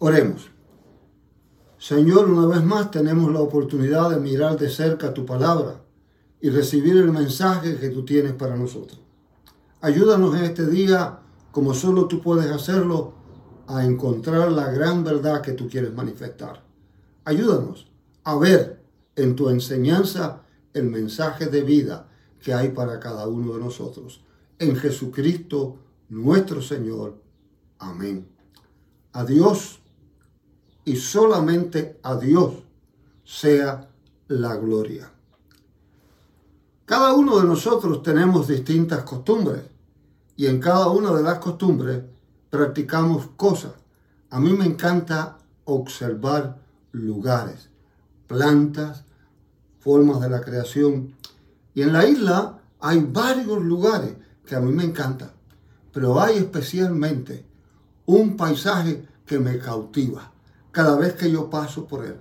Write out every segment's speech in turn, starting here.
Oremos. Señor, una vez más tenemos la oportunidad de mirar de cerca tu palabra y recibir el mensaje que tú tienes para nosotros. Ayúdanos en este día, como solo tú puedes hacerlo, a encontrar la gran verdad que tú quieres manifestar. Ayúdanos a ver en tu enseñanza el mensaje de vida que hay para cada uno de nosotros. En Jesucristo nuestro Señor. Amén. A Dios y solamente a Dios sea la gloria. Cada uno de nosotros tenemos distintas costumbres y en cada una de las costumbres practicamos cosas. A mí me encanta observar lugares, plantas, formas de la creación. Y en la isla hay varios lugares que a mí me encantan, pero hay especialmente un paisaje que me cautiva cada vez que yo paso por él.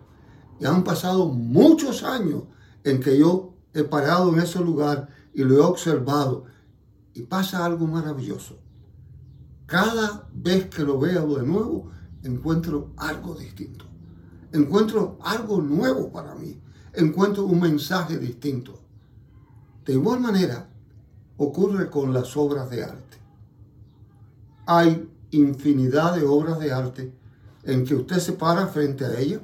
Y han pasado muchos años en que yo he parado en ese lugar y lo he observado. Y pasa algo maravilloso. Cada vez que lo veo de nuevo, encuentro algo distinto. Encuentro algo nuevo para mí. Encuentro un mensaje distinto. De igual manera, ocurre con las obras de arte. Hay infinidad de obras de arte en que usted se para frente a ellas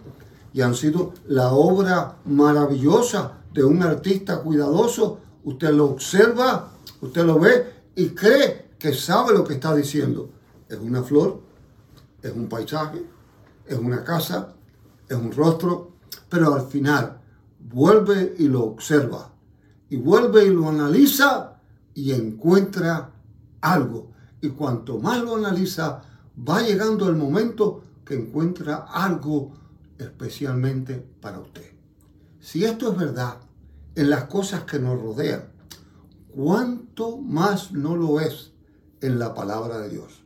y han sido la obra maravillosa de un artista cuidadoso. Usted lo observa, usted lo ve y cree que sabe lo que está diciendo. Es una flor, es un paisaje, es una casa, es un rostro, pero al final vuelve y lo observa y vuelve y lo analiza y encuentra algo. Y cuanto más lo analiza, va llegando el momento que encuentra algo especialmente para usted. Si esto es verdad en las cosas que nos rodean, ¿cuánto más no lo es en la palabra de Dios?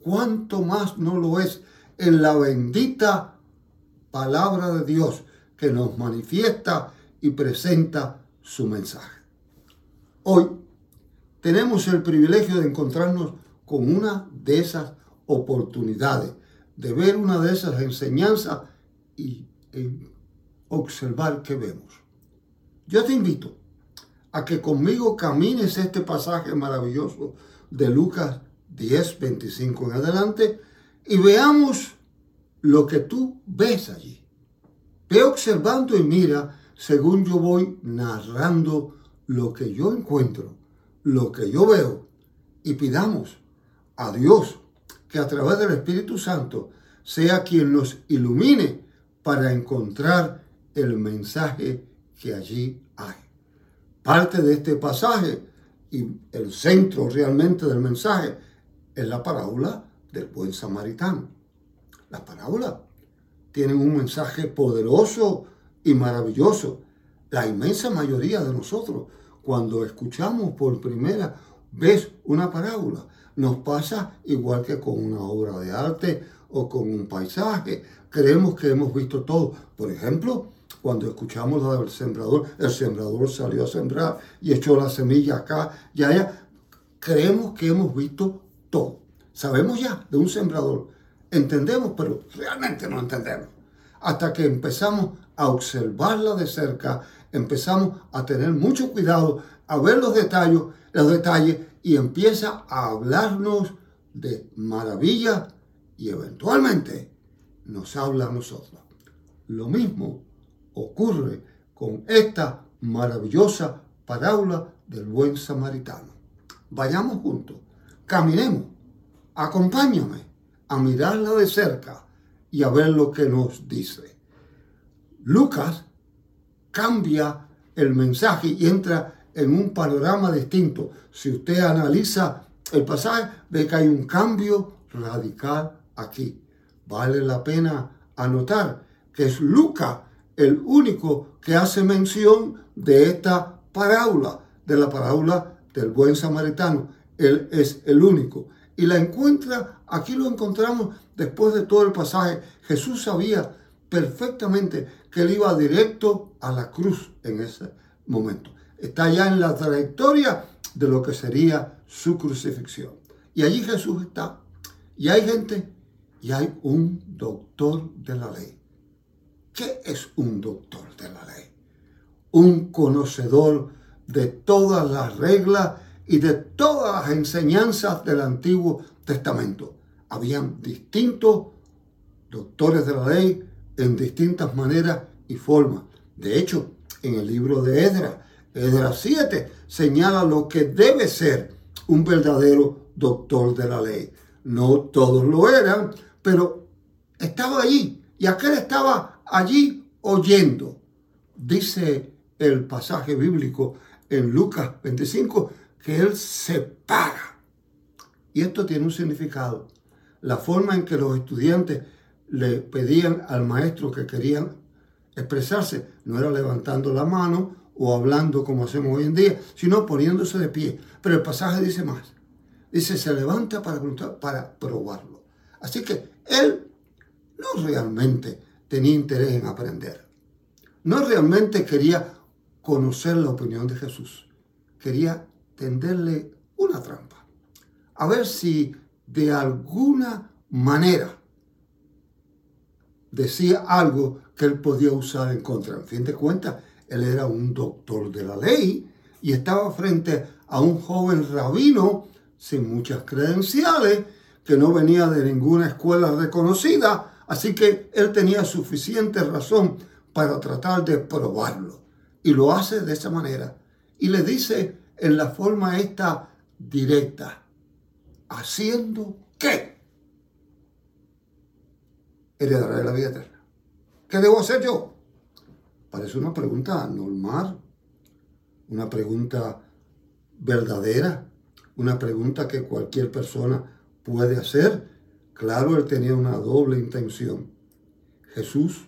¿Cuánto más no lo es en la bendita palabra de Dios que nos manifiesta y presenta su mensaje? Hoy tenemos el privilegio de encontrarnos con una de esas oportunidades, de ver una de esas enseñanzas y, observar qué vemos. Yo te invito a que conmigo camines este pasaje maravilloso de Lucas 10, 25 en adelante y veamos lo que tú ves allí. Ve observando y mira según yo voy narrando lo que yo encuentro, lo que yo veo y pidamos a Dios que a través del Espíritu Santo sea quien nos ilumine para encontrar el mensaje que allí hay. Parte de este pasaje y el centro realmente del mensaje es la parábola del buen samaritano. Las parábolas tienen un mensaje poderoso y maravilloso. La inmensa mayoría de nosotros, cuando escuchamos por primera vez una parábola, nos pasa igual que con una obra de arte o con un paisaje. Creemos que hemos visto todo. Por ejemplo, cuando escuchamos la del sembrador, el sembrador salió a sembrar y echó la semilla acá y allá. Creemos que hemos visto todo. Sabemos ya de un sembrador. Entendemos, pero realmente no entendemos. Hasta que empezamos a observarla de cerca, empezamos a tener mucho cuidado, a ver los detalles, los detalles y empieza a hablarnos de maravillas y eventualmente nos habla a nosotros. Lo mismo ocurre con esta maravillosa parábola del buen samaritano. Vayamos juntos, caminemos, acompáñame a mirarla de cerca y a ver lo que nos dice. Lucas cambia el mensaje y entra en un panorama distinto. Si usted analiza el pasaje, ve que hay un cambio radical aquí. Vale la pena anotar que es Lucas el único que hace mención de esta parábola, de la parábola del buen samaritano. Él es el único. Y la encuentra, aquí lo encontramos después de todo el pasaje. Jesús sabía perfectamente que él iba directo a la cruz en ese momento está ya en la trayectoria de lo que sería su crucifixión. Y allí Jesús está. Y hay gente y hay un doctor de la ley. ¿Qué es un doctor de la ley? Un conocedor de todas las reglas y de todas las enseñanzas del Antiguo Testamento. Habían distintos doctores de la ley en distintas maneras y formas. De hecho, en el libro de Edra, Edra 7, señala lo que debe ser un verdadero doctor de la ley. No todos lo eran, pero estaba allí y aquel estaba allí oyendo. Dice el pasaje bíblico en Lucas 25 que él se para. Y esto tiene un significado. La forma en que los estudiantes le pedían al maestro que querían expresarse no era levantando la mano o hablando como hacemos hoy en día, sino poniéndose de pie. Pero el pasaje dice más. Dice, se levanta para, para probarlo. Así que él no realmente tenía interés en aprender. No realmente quería conocer la opinión de Jesús. Quería tenderle una trampa. A ver si de alguna manera decía algo que él podía usar en contra. En fin de cuentas, él era un doctor de la ley y estaba frente a un joven rabino sin muchas credenciales, que no venía de ninguna escuela reconocida, así que él tenía suficiente razón para tratar de probarlo. Y lo hace de esa manera. Y le dice en la forma esta directa, ¿haciendo qué? Heredaré la vida eterna. ¿Qué debo hacer yo? Parece una pregunta normal, una pregunta verdadera, una pregunta que cualquier persona puede hacer. Claro, él tenía una doble intención. Jesús,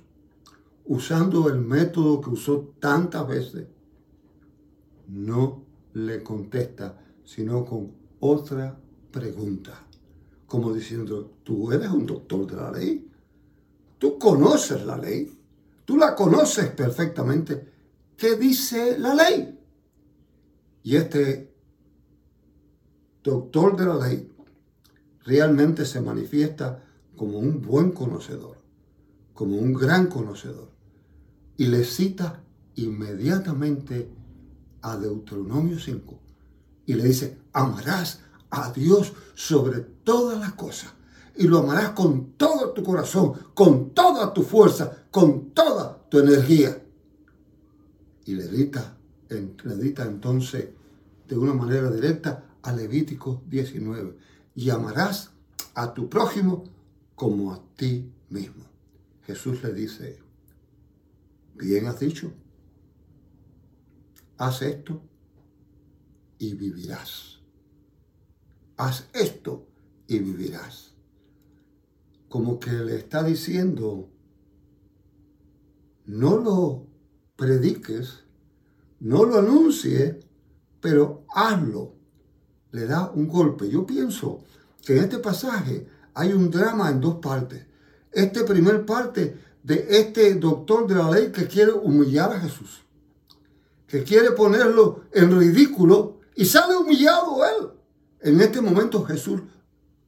usando el método que usó tantas veces, no le contesta, sino con otra pregunta, como diciendo, tú eres un doctor de la ley, tú conoces la ley, tú la conoces perfectamente, ¿qué dice la ley? Y este doctor de la ley realmente se manifiesta como un buen conocedor, como un gran conocedor, y le cita inmediatamente a Deuteronomio 5 y le dice, amarás a Dios sobre todas las cosas y lo amarás con todo tu corazón, con toda tu fuerza, con toda tu energía. Y le dita, le dita entonces de una manera directa a Levítico 19, y amarás a tu prójimo como a ti mismo. Jesús le dice, bien has dicho, haz esto y vivirás. Haz esto y vivirás. Como que le está diciendo, no lo prediques, no lo anuncies, pero hazlo. Le da un golpe. Yo pienso que en este pasaje hay un drama en dos partes. Este primer parte de este doctor de la ley que quiere humillar a Jesús que quiere ponerlo en ridículo y sale humillado él. En este momento Jesús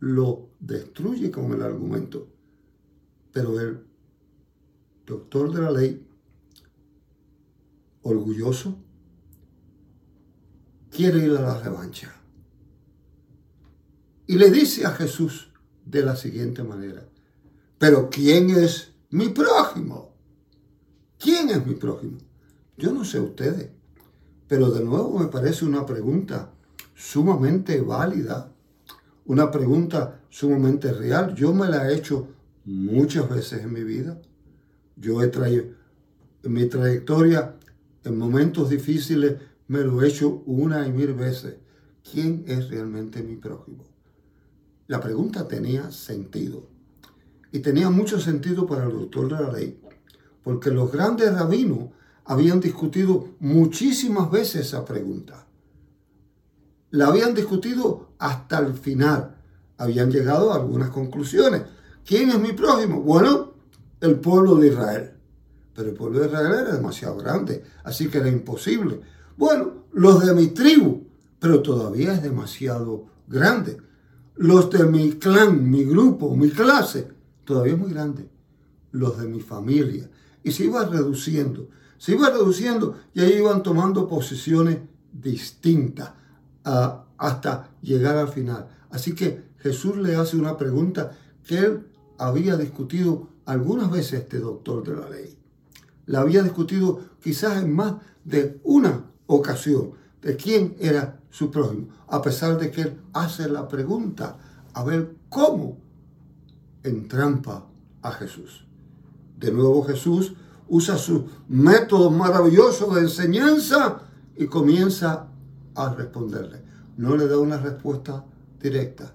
lo destruye con el argumento. Pero el doctor de la ley, orgulloso, quiere ir a la revancha. Y le dice a Jesús de la siguiente manera, pero ¿quién es mi prójimo? ¿Quién es mi prójimo? Yo no sé ustedes, pero de nuevo me parece una pregunta sumamente válida, una pregunta sumamente real. Yo me la he hecho muchas veces en mi vida. Yo he traído, en mi trayectoria, en momentos difíciles, me lo he hecho una y mil veces. ¿Quién es realmente mi prójimo? La pregunta tenía sentido. Y tenía mucho sentido para el doctor de la ley, porque los grandes rabinos habían discutido muchísimas veces esa pregunta. La habían discutido hasta el final. Habían llegado a algunas conclusiones. ¿Quién es mi prójimo? Bueno, el pueblo de Israel. Pero el pueblo de Israel era demasiado grande, así que era imposible. Bueno, los de mi tribu, pero todavía es demasiado grande. los de mi clan, mi grupo, mi clase, todavía es muy grande, los de mi familia. Y se iba reduciendo, se iba reduciendo y ahí iban tomando posiciones distintas hasta llegar al final. Así que Jesús le hace una pregunta que él había discutido algunas veces este doctor de la ley. La había discutido quizás en más de una ocasión de quién era su prójimo, a pesar de que él hace la pregunta a ver cómo entrampa a Jesús. De nuevo Jesús usa su método maravilloso de enseñanza y comienza a responderle. No le da una respuesta directa.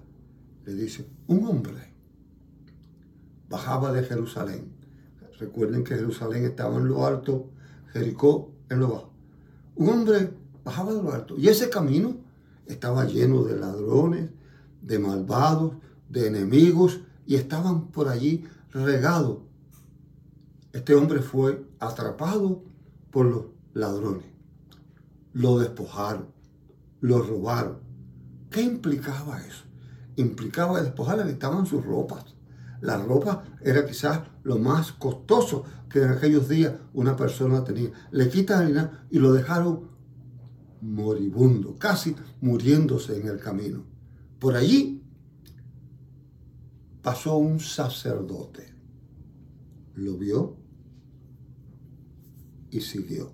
Le dice, un hombre bajaba de Jerusalén. Recuerden que Jerusalén estaba en lo alto, Jericó en lo bajo. Un hombre bajaba de lo alto y ese camino estaba lleno de ladrones, de malvados, de enemigos y estaban por allí regados. Este hombre fue atrapado por los ladrones. Lo despojaron, lo robaron. ¿Qué implicaba eso? Implicaba despojarle, le estaban sus ropas la ropa era quizás lo más costoso que en aquellos días una persona tenía. Le quitan y lo dejaron moribundo, casi muriéndose en el camino. Por allí pasó un sacerdote. Lo vio y siguió.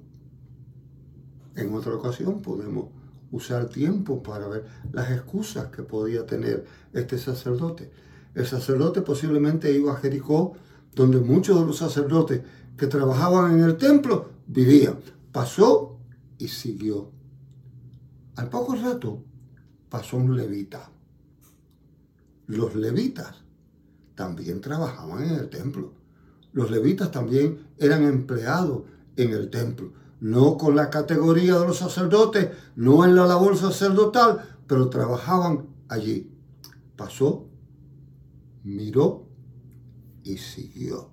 En otra ocasión podemos usar tiempo para ver las excusas que podía tener este sacerdote. El sacerdote posiblemente iba a Jericó, donde muchos de los sacerdotes que trabajaban en el templo vivían. Pasó y siguió. Al poco rato pasó un levita. Los levitas también trabajaban en el templo. Los levitas también eran empleados en el templo. No con la categoría de los sacerdotes, no en la labor sacerdotal, pero trabajaban allí. Pasó miró y siguió.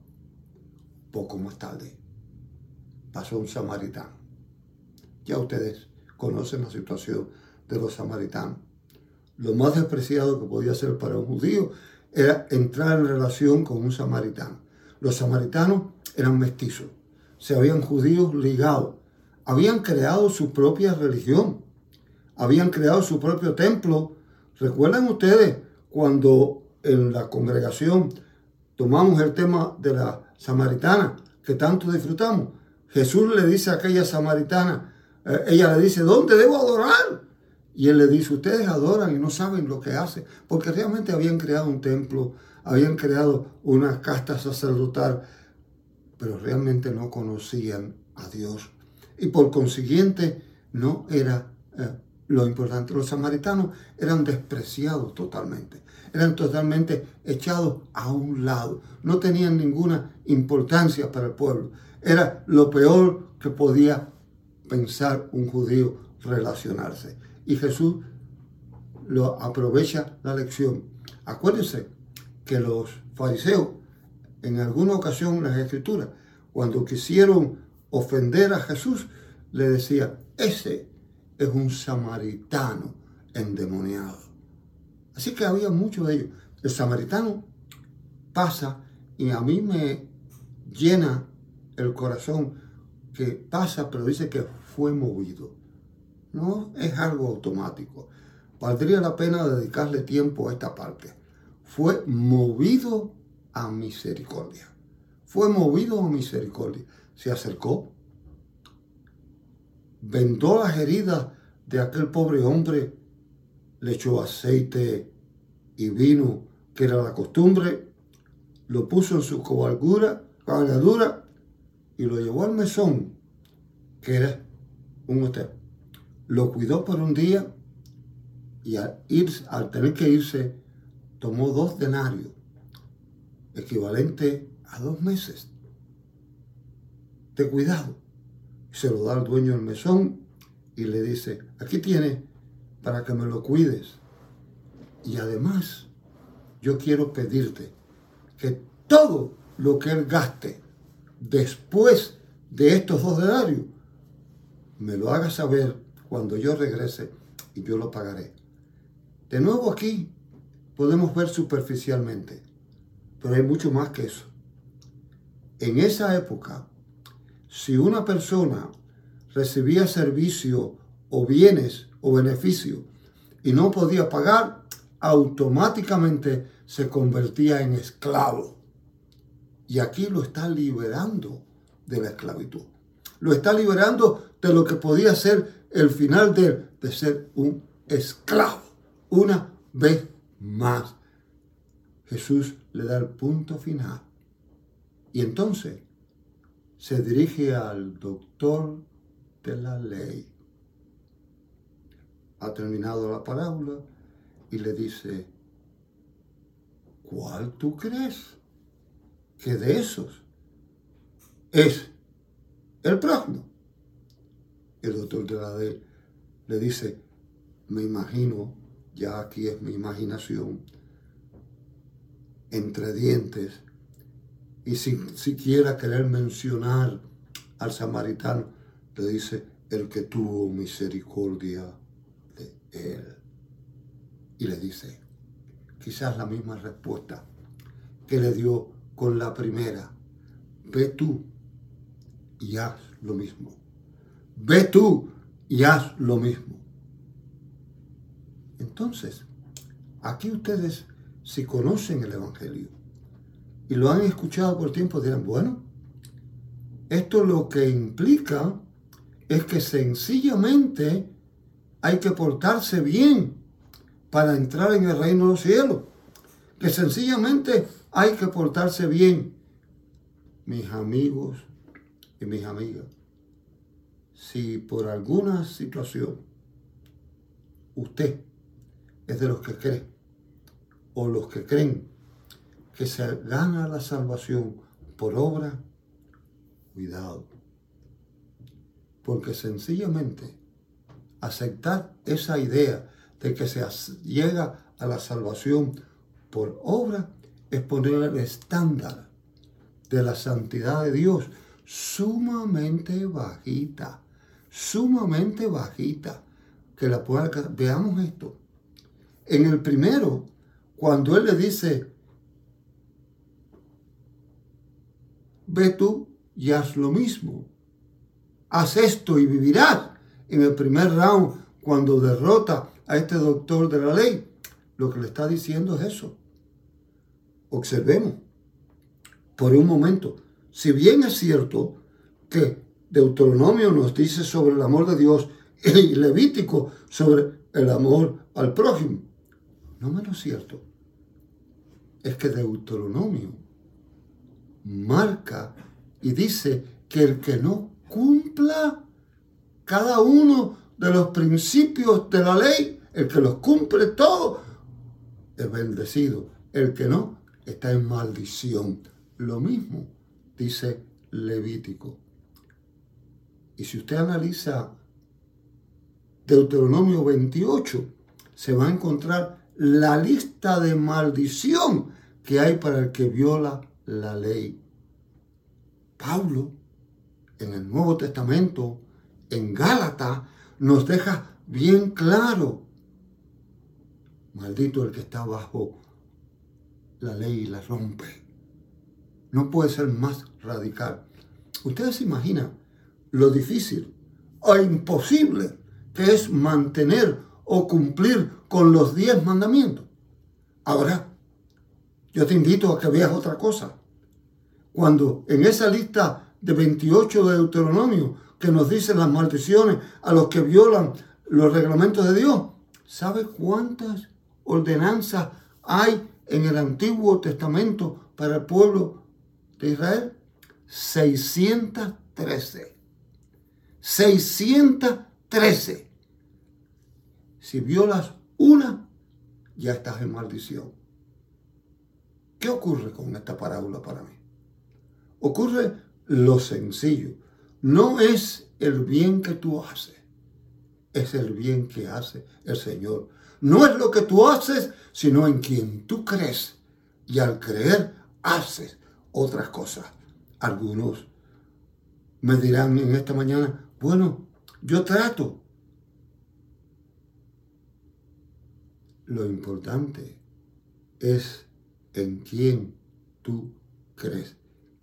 Poco más tarde pasó un samaritano. Ya ustedes conocen la situación de los samaritanos. Lo más despreciado que podía ser para un judío era entrar en relación con un samaritano. Los samaritanos eran mestizos, se habían judíos ligados, habían creado su propia religión, habían creado su propio templo. ¿Recuerdan ustedes cuando en la congregación tomamos el tema de la samaritana que tanto disfrutamos. Jesús le dice a aquella samaritana, eh, ella le dice, ¿dónde debo adorar? Y él le dice, ustedes adoran y no saben lo que hacen, porque realmente habían creado un templo, habían creado una casta sacerdotal, pero realmente no conocían a Dios. Y por consiguiente no era eh, lo importante. Los samaritanos eran despreciados totalmente eran totalmente echados a un lado, no tenían ninguna importancia para el pueblo. Era lo peor que podía pensar un judío relacionarse. Y Jesús lo aprovecha la lección. Acuérdense que los fariseos, en alguna ocasión en las escrituras, cuando quisieron ofender a Jesús, le decía, ese es un samaritano endemoniado. Así que había mucho de ellos. El samaritano pasa y a mí me llena el corazón que pasa, pero dice que fue movido. No es algo automático. Valdría la pena dedicarle tiempo a esta parte. Fue movido a misericordia. Fue movido a misericordia. Se acercó, vendó las heridas de aquel pobre hombre le echó aceite y vino, que era la costumbre, lo puso en su cabalgura, cabalgadura y lo llevó al mesón, que era un hotel. Lo cuidó por un día y al, al tener que irse, tomó dos denarios, equivalente a dos meses de cuidado. Se lo da al dueño del mesón y le dice, aquí tiene para que me lo cuides. Y además, yo quiero pedirte que todo lo que él gaste después de estos dos denarios, me lo haga saber cuando yo regrese y yo lo pagaré. De nuevo aquí podemos ver superficialmente, pero hay mucho más que eso. En esa época, si una persona recibía servicio o bienes o beneficios y no podía pagar, automáticamente se convertía en esclavo. Y aquí lo está liberando de la esclavitud. Lo está liberando de lo que podía ser el final de, de ser un esclavo. Una vez más, Jesús le da el punto final. Y entonces se dirige al doctor de la ley. Ha terminado la parábola y le dice, ¿cuál tú crees que de esos es el prójimo? El doctor de la ley le dice, me imagino, ya aquí es mi imaginación, entre dientes, y sin siquiera querer mencionar al samaritano, le dice, el que tuvo misericordia de él. Y le dice, quizás la misma respuesta que le dio con la primera, ve tú y haz lo mismo. Ve tú y haz lo mismo. Entonces, aquí ustedes, si conocen el Evangelio y lo han escuchado por tiempo, dirán, bueno, esto lo que implica es que sencillamente hay que portarse bien para entrar en el reino de los cielos. Que sencillamente hay que portarse bien. Mis amigos y mis amigas, si por alguna situación usted es de los que cree o los que creen que se gana la salvación por obra, cuidado porque sencillamente aceptar esa idea de que se llega a la salvación por obra es poner el estándar de la santidad de Dios sumamente bajita, sumamente bajita. Que la pueda, veamos esto. En el primero, cuando Él le dice, ve tú y haz lo mismo haz esto y vivirás. En el primer round, cuando derrota a este doctor de la ley, lo que le está diciendo es eso. Observemos por un momento, si bien es cierto que Deuteronomio nos dice sobre el amor de Dios y Levítico sobre el amor al prójimo, no menos cierto es que Deuteronomio marca y dice que el que no cumpla cada uno de los principios de la ley, el que los cumple todos, es bendecido. El que no, está en maldición. Lo mismo dice Levítico. Y si usted analiza Deuteronomio 28, se va a encontrar la lista de maldición que hay para el que viola la ley. Pablo en el Nuevo Testamento, en Gálatas, nos deja bien claro. Maldito el que está bajo la ley y la rompe. No puede ser más radical. Ustedes se imaginan lo difícil o imposible que es mantener o cumplir con los diez mandamientos. Ahora, yo te invito a que veas otra cosa. Cuando en esa lista de 28 de Deuteronomio que nos dicen las maldiciones a los que violan los reglamentos de Dios. ¿Sabe cuántas ordenanzas hay en el Antiguo Testamento para el pueblo de Israel? 613. 613. Si violas una, ya estás en maldición. ¿Qué ocurre con esta parábola para mí? Ocurre lo sencillo. No es el bien que tú haces, es el bien que hace el Señor. No es lo que tú haces, sino en quien tú crees. Y al creer, haces otras cosas. Algunos me dirán en esta mañana, bueno, yo trato. Lo importante es en quién tú crees.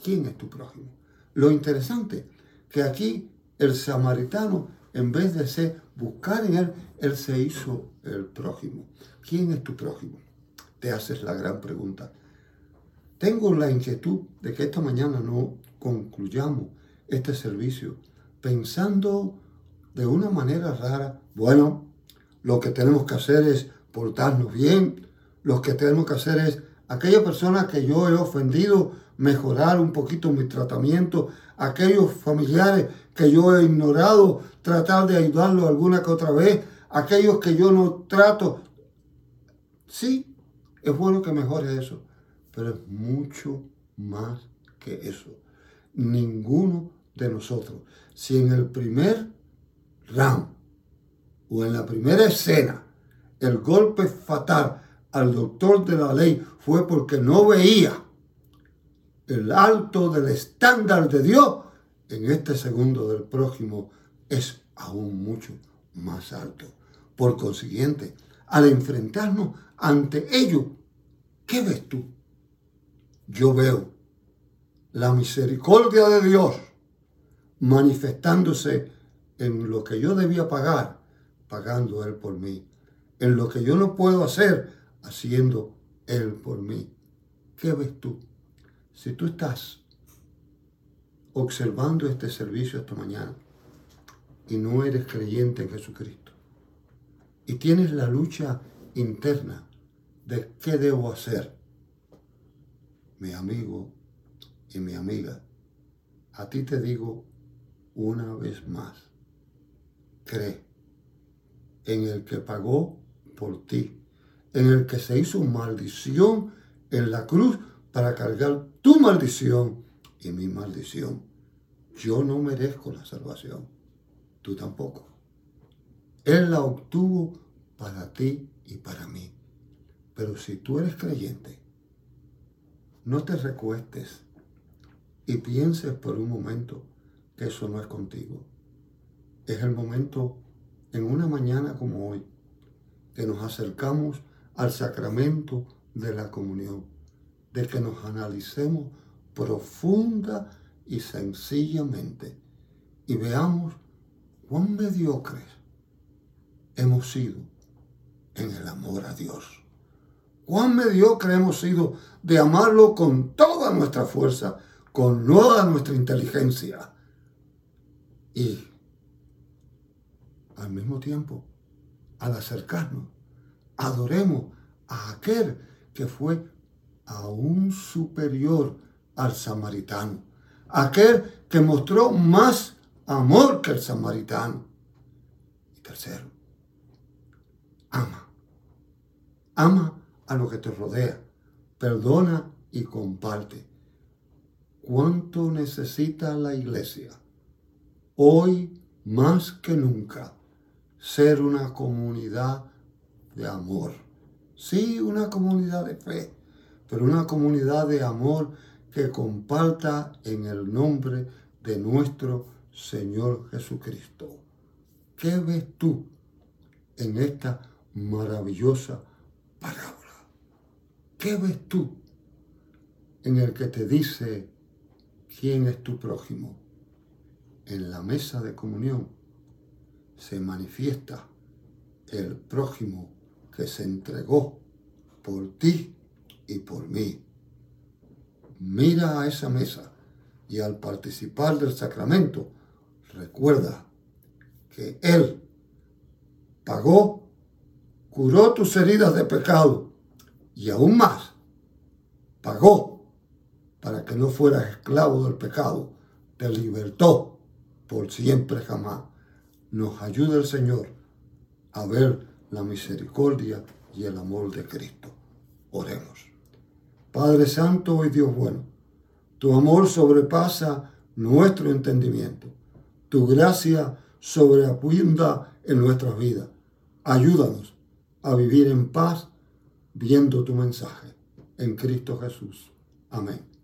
¿Quién es tu prójimo? Lo interesante que aquí el samaritano, en vez de ser buscar en él, él se hizo el prójimo. ¿Quién es tu prójimo? Te haces la gran pregunta. Tengo la inquietud de que esta mañana no concluyamos este servicio pensando de una manera rara, bueno, lo que tenemos que hacer es portarnos bien, lo que tenemos que hacer es aquella persona que yo he ofendido, mejorar un poquito mi tratamiento, aquellos familiares que yo he ignorado, tratar de ayudarlos alguna que otra vez, aquellos que yo no trato. Sí, es bueno que mejore eso, pero es mucho más que eso. Ninguno de nosotros, si en el primer round o en la primera escena el golpe fatal al doctor de la ley fue porque no veía el alto del estándar de Dios, en este segundo del prójimo es aún mucho más alto. Por consiguiente, al enfrentarnos ante ello, ¿qué ves tú? Yo veo la misericordia de Dios manifestándose en lo que yo debía pagar, pagando Él por mí. En lo que yo no puedo hacer, haciendo Él por mí. ¿Qué ves tú? Si tú estás observando este servicio esta mañana y no eres creyente en Jesucristo y tienes la lucha interna de qué debo hacer, mi amigo y mi amiga, a ti te digo una vez más, cree en el que pagó por ti, en el que se hizo maldición en la cruz para cargar tu maldición y mi maldición. Yo no merezco la salvación, tú tampoco. Él la obtuvo para ti y para mí. Pero si tú eres creyente, no te recuestes y pienses por un momento que eso no es contigo. Es el momento en una mañana como hoy que nos acercamos al sacramento de la comunión, de que nos analicemos profunda y sencillamente y veamos cuán mediocres hemos sido en el amor a Dios. Cuán mediocre hemos sido de amarlo con toda nuestra fuerza, con toda nuestra inteligencia. Y al mismo tiempo, al acercarnos, adoremos a aquel que fue aún superior al samaritano, aquel que mostró más amor que el samaritano. Y tercero, ama. Ama a lo que te rodea, perdona y comparte. ¿Cuánto necesita la iglesia? Hoy más que nunca, ser una comunidad de amor. Sí, una comunidad de fe, pero una comunidad de amor que comparta en el nombre de nuestro Señor Jesucristo. ¿Qué ves tú en esta maravillosa parábola? ¿Qué ves tú en el que te dice quién es tu prójimo? En la mesa de comunión se manifiesta el prójimo que se entregó por ti y por mí. Mira a esa mesa y al participar del sacramento, recuerda que Él pagó, curó tus heridas de pecado y aún más, pagó para que no fueras esclavo del pecado, te libertó por siempre jamás. Nos ayuda el Señor a ver la misericordia y el amor de Cristo. Oremos. Padre Santo y Dios bueno, tu amor sobrepasa nuestro entendimiento. Tu gracia sobreabunda en nuestras vidas. Ayúdanos a vivir en paz viendo tu mensaje. En Cristo Jesús. Amén.